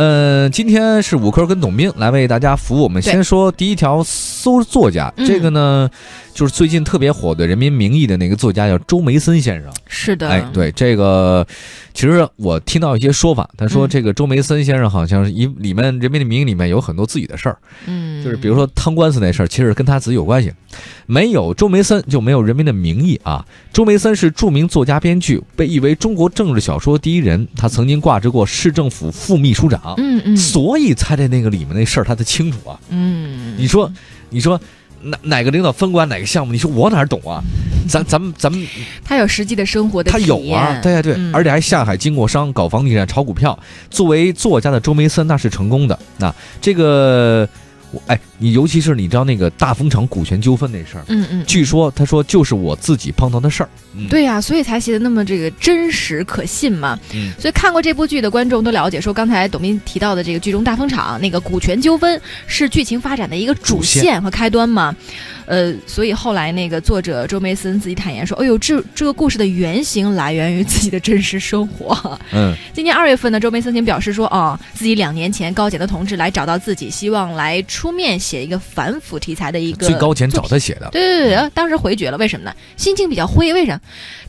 呃，今天是五科跟董斌来为大家服务。我们先说第一条搜作家，嗯这个呢就是最近特别火的《人民名义》的那个作家叫周梅森先生。是的，哎，对这个，其实我听到一些说法，他说嗯这个周梅森先生好像是一里面《人民的名义》里面有很多自己的事儿，嗯，就是比如说贪官司那事儿，其实跟他自己有关系。没有周梅森就没有《人民的名义》啊。周梅森是著名作家、编剧，被誉为中国政治小说第一人。他曾经挂职过市政府副秘书长，嗯嗯所以他在那个里面那事儿他才清楚啊。嗯，你说，你说。哪哪个领导分管哪个项目？你说我哪儿懂啊？咱咱们咱们他有实际的生活的他有啊，对对对，嗯而且还下海经过商，搞房地产，炒股票。作为作家的周梅森那是成功的。那这个，我哎，你尤其是你知道那个大风厂股权纠纷那事儿，嗯嗯，据说他说就是我自己碰到的事儿。嗯，对呀、所以才写的那么这个真实可信嘛。嗯所以看过这部剧的观众都了解，说刚才董斌提到的这个剧中大风厂那个股权纠纷是剧情发展的一个主主线线和开端嘛。呃，所以后来那个作者周梅森自己坦言说：“哎呦，这这个故事的原型来源于自己的真实生活。”嗯今年二月份呢，周梅森曾表示说，啊、自己两年前高检的同志来找到自己，希望来出面写一个反腐题材的一个最高检找他写的。对对对，呃当时回绝了，为什么呢？心情比较灰，为什么？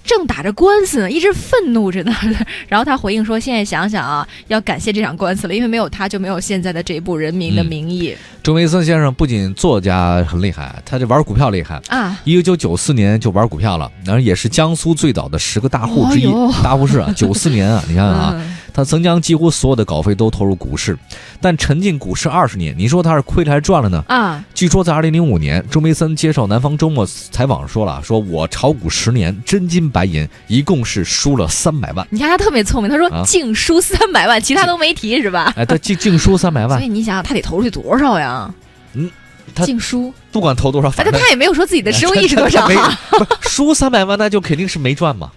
正打着官司呢，一直愤怒着呢。然后他回应说：“现在想想啊，要感谢这场官司了，因为没有他，就没有现在的这部《人民的嗯名义周维森先生不仅作家很厉害，他这玩股票厉害。啊。一九九四年就玩股票了，然后也是江苏最早的十个大户之一。哦大户是啊，九四年啊，你看啊，嗯他曾将几乎所有的稿费都投入股市，但沉浸股市二十年，你说他是亏了还是赚了呢？啊，据说在二零零五年，周梅森接受《南方周末》采访说了，说我炒股十年，真金白银，一共是输了三百万。你看他特别聪明，他说啊净输三百万，其他都没提是吧？哎，他净净输三百万，所以你想想，他得投出去多少呀？嗯，他净输，不管投多少，哎，反正但他也没有说自己的收益是多少没啊？不是输三百万，那就肯定是没赚嘛。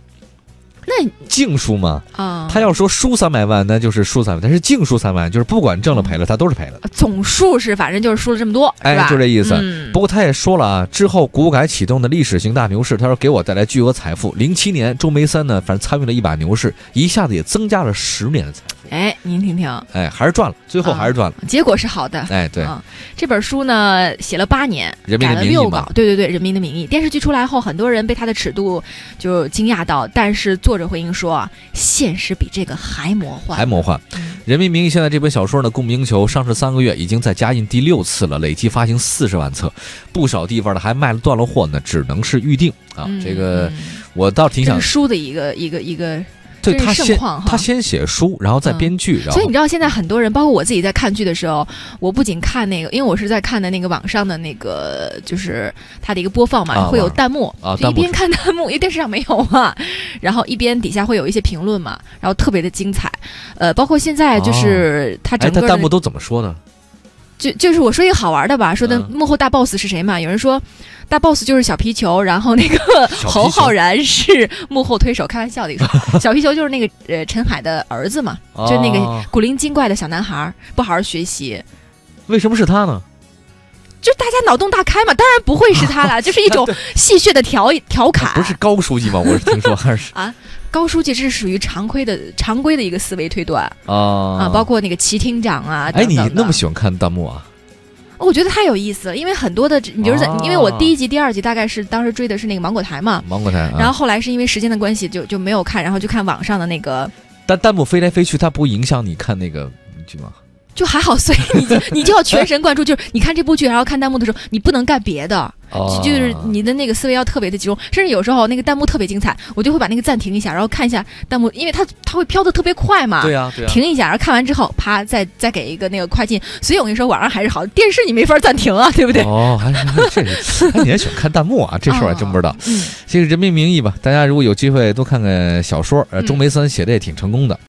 那净输吗，啊，他要说输三百万，那就是输三百万；但是净输三万，就是不管挣了赔了，他都是赔了。总数是反正就是输了这么多，哎？就这意思不过他也说了啊，之后股改启动的历史性大牛市，他说给我带来巨额财富。零七年，周梅三呢，反正参与了一把牛市，一下子也增加了十年的财富。哎，您听听，哎，还是赚了，最后还是赚了。结果是好的。哎，对，啊，这本书呢写了八年，人民改的名义嘛了六稿，对对对，《人民的名义》电视剧出来后，很多人被它的尺度就惊讶到，但是作者回应说啊，现实比这个还魔幻，还魔幻。嗯《人民名义》现在这本小说呢，供不应求，上市三个月，已经在加印第六次了，累计发行四十万册，不少地方呢还卖了断了货呢，只能是预定啊。嗯这个嗯我倒挺想书的一个一个一个，对他先真是盛况哈。他先写书，然后再嗯。编剧，然后所以你知道现在很多人，包括我自己在看剧的时候，我不仅看那个，因为我是在看的那个网上的那个，就是它的一个播放嘛，啊会有弹幕，啊就一边看弹幕，因为电视上没有嘛，然后一边底下会有一些评论嘛，然后特别的精彩，呃，包括现在就是它哎，整个弹幕都怎么说呢？就就是我说一个好玩的吧，说的嗯幕后大 boss 是谁嘛？有人说大 boss 就是小皮球，然后那个侯浩然是幕后推手，开玩笑的一个，小皮球就是那个呃陈海的儿子嘛，就那个啊古灵精怪的小男孩，不好好学习，为什么是他呢？就大家脑洞大开嘛，当然不会是他啦，就是一种戏谑的调调侃。不是高书记吗？我是听说。还是啊？高书记，这是属于常规的常规的一个思维推断。啊。啊，包括那个齐厅长啊哎，你那么喜欢看弹幕啊？我觉得太有意思了，因为很多的，你比如在，哦因为我第一集、第二集大概是当时追的是那个芒果台嘛，芒果台，啊。然后后来是因为时间的关系就就没有看，然后就看网上的那个，但弹幕飞来飞去，它不影响你看那个剧吗？就还好，所以你就你就要全神贯注，就是你看这部剧，然后看弹幕的时候，你不能干别的，哦就就是你的那个思维要特别的集中，甚至有时候那个弹幕特别精彩，我就会把那个暂停一下，然后看一下弹幕，因为它它会飘的特别快嘛，对呀对啊。停一下，然后看完之后，啪，再再给一个那个快进。所以我跟你说，网上还是好，电视你没法暂停啊，对不对？哦，还是这是，哎，你还喜欢看弹幕啊？这事儿我还真不知道。嗯。这个《人民名义》吧，大家如果有机会多看看小说，呃，嗯钟梅森写的也挺成功的。